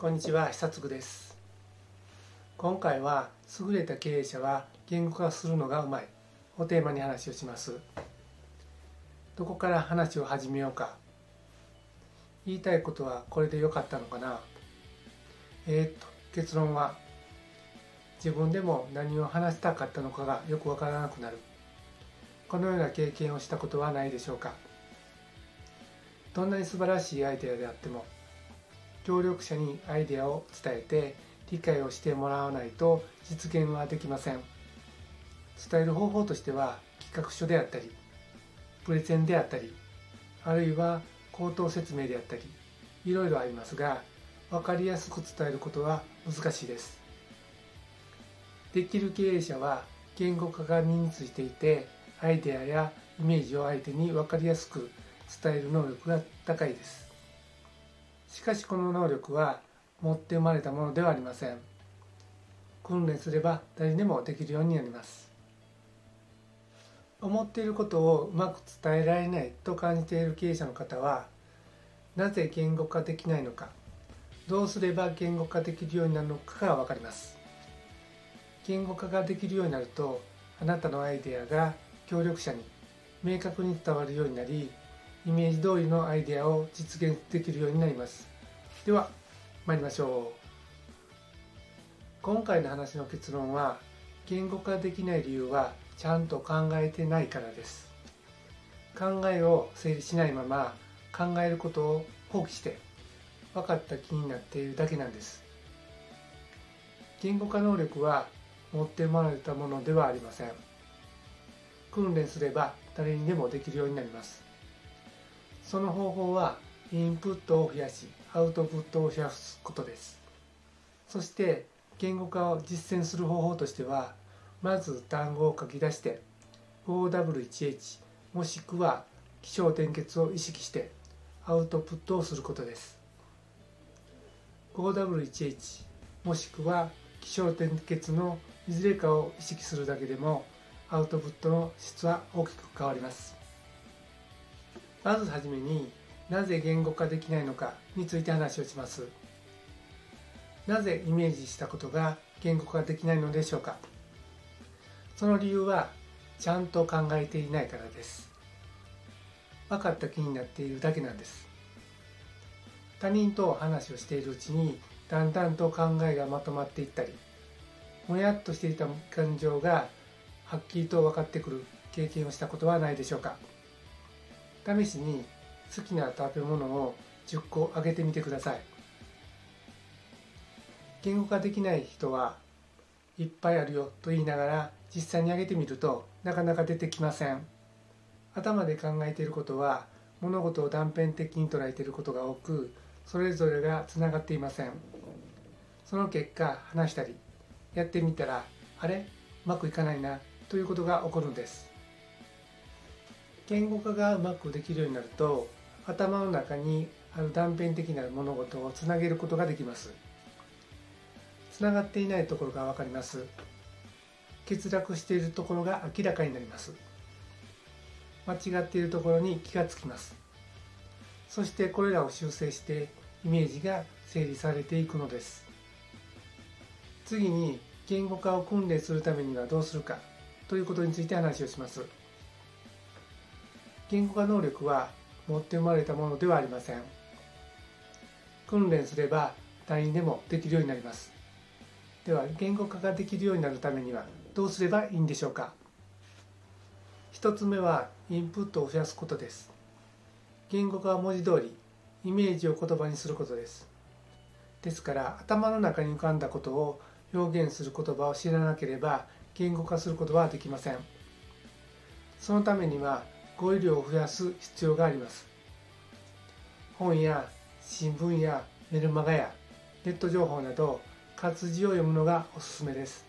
こんにちは久嗣です。今回は優れた経営者は言語化するのがうまい。をテーマに話をします。どこから話を始めようか。言いたいことはこれで良かったのかな。えー、っと結論は自分でも何を話したかったのかがよくわからなくなる。このような経験をしたことはないでしょうか。どんなに素晴らしいアイデアであっても協力者にアイデアを伝えて理解をしてもらわないと実現はできません。伝える方法としては企画書であったりプレゼンであったりあるいは口頭説明であったりいろいろありますが分かりやすく伝えることは難しいです。できる経営者は言語化が身についていてアイデアやイメージを相手に分かりやすく伝える能力が高いです。しかしこの能力は持って生まれたものではありません。訓練すれば誰でもできるようになります。思っていることをうまく伝えられないと感じている経営者の方はなぜ言語化できないのかどうすれば言語化できるようになるのかが分かります。言語化ができるようになるとあなたのアイデアが協力者に明確に伝わるようになりイメージ通りのアイデアを実現できるようになります。では参りましょう。今回の話の結論は言語化できない理由はちゃんと考えてないからです。考えを整理しないまま考えることを放棄して分かった気になっているだけなんです。言語化能力は持って生まれたものではありません。訓練すれば誰にでもできるようになります。その方法はインプットを増やしアウトプットを増やすことです。そして言語化を実践する方法としてはまず単語を書き出して 5W1H もしくは気象転結を意識してアウトプットをすることです。5W1H もしくは気象転結のいずれかを意識するだけでもアウトプットの質は大きく変わります。まずはじめになぜ言語化できないのかについて話をします。なぜイメージしたことが言語化できないのでしょうか。その理由はちゃんと考えていないからです。分かった気になっているだけなんです。他人と話をしているうちにだんだんと考えがまとまっていったりもやっとしていた感情がはっきりと分かってくる経験をしたことはないでしょうか。試しに好きな食べ物を10個あげてみてください。言語化できない人はいっぱいあるよと言いながら実際にあげてみるとなかなか出てきません。頭で考えていることは物事を断片的に捉えていることが多くそれぞれがつながっていません。その結果話したりやってみたらあれ？うまくいかないなということが起こるんです。言語化がうまくできるようになると頭の中にある断片的な物事をつなげることができます。つながっていないところが分かります。欠落しているところが明らかになります。間違っているところに気がつきます。そしてこれらを修正してイメージが整理されていくのです。次に言語化を訓練するためにはどうするかということについて話をします。言語化能力は持って生まれたものではありません。訓練すれば誰にでもできるようになります。では言語化ができるようになるためにはどうすればいいんでしょうか。一つ目はインプットを増やすことです。言語化は文字通りイメージを言葉にすることです。ですから頭の中に浮かんだことを表現する言葉を知らなければ言語化することはできません。そのためには語彙量を増やす必要があります。本や新聞やメルマガやネット情報など活字を読むのがおすすめです。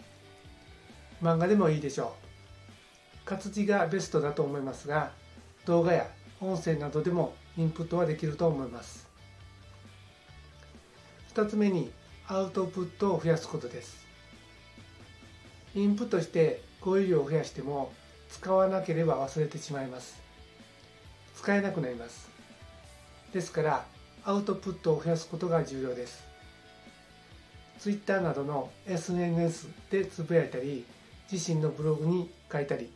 漫画でもいいでしょう。活字がベストだと思いますが動画や音声などでもインプットはできると思います。2つ目にアウトプットを増やすことです。インプットして語彙量を増やしても使わなければ忘れてしまいます。使えなくなります。ですからアウトプットを増やすことが重要です。Twitter などの SNS でつぶやいたり自身のブログに書いたり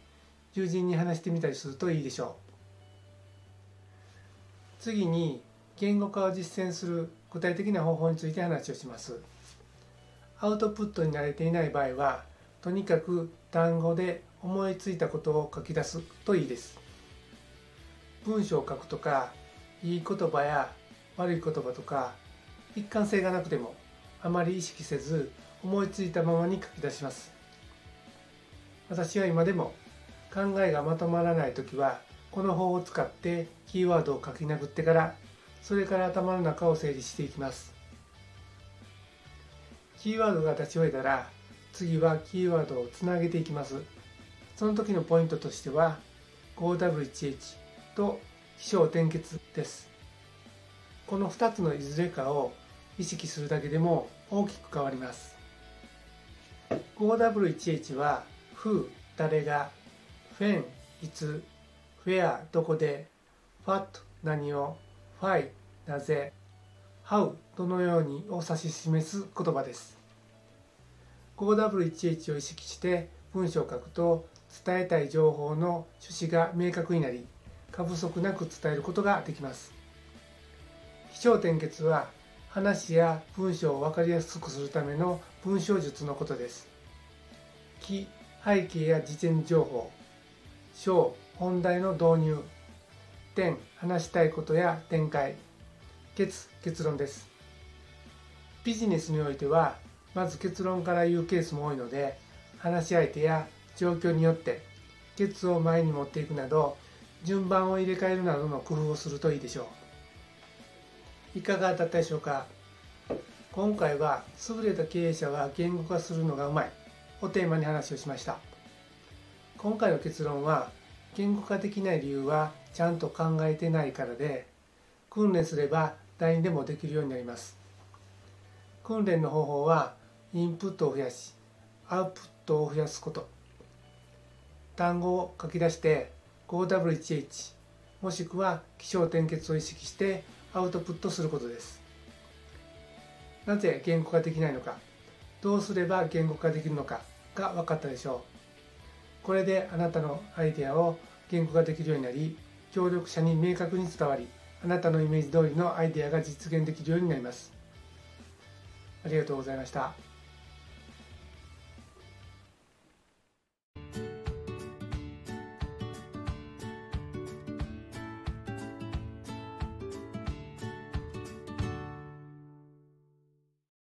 友人に話してみたりするといいでしょう。次に言語化を実践する具体的な方法について話をします。アウトプットに慣れていない場合はとにかく単語で思いついたことを書き出すといいです。文章を書くとかいい言葉や悪い言葉とか一貫性がなくてもあまり意識せず思いついたままに書き出します。私は今でも考えがまとまらない時はこの方を使ってキーワードを書き殴ってからそれから頭の中を整理していきます。キーワードが立ち終えたら次はキーワードをつなげていきます。その時のポイントとしては 5W1H と起承転結です。この2つのいずれかを意識するだけでも大きく変わります。5W1H は Who 誰が When いつ Where どこで What 何を Why なぜ How どのようにを指し示す言葉です。5W1H を意識して文章を書くと伝えたい情報の趣旨が明確になり過不足なく伝えることができます。起承転結は話や文章を分かりやすくするための文章術のことです。記背景や事前情報。章本題の導入。点話したいことや展開。結結論です。ビジネスにおいてはまず結論から言うケースも多いので話し相手や状況によってケツを前に持っていくなど順番を入れ替えるなどの工夫をするといいでしょう。いかがだったでしょうか？今回は優れた経営者は言語化するのがうまい。をテーマに話をしました。今回の結論は言語化できない理由はちゃんと考えてないからで訓練すれば誰にでもできるようになります。訓練の方法はインプットを増やしアウトプットを増やすこと。単語を書き出して 5W1H もしくは起承転結を意識してアウトプットすることです。なぜ言語化できないのか。どうすれば言語化できるのか。が分かったでしょう。これであなたのアイデアを言語化できるようになり協力者に明確に伝わりあなたのイメージ通りのアイデアが実現できるようになります。ありがとうございました。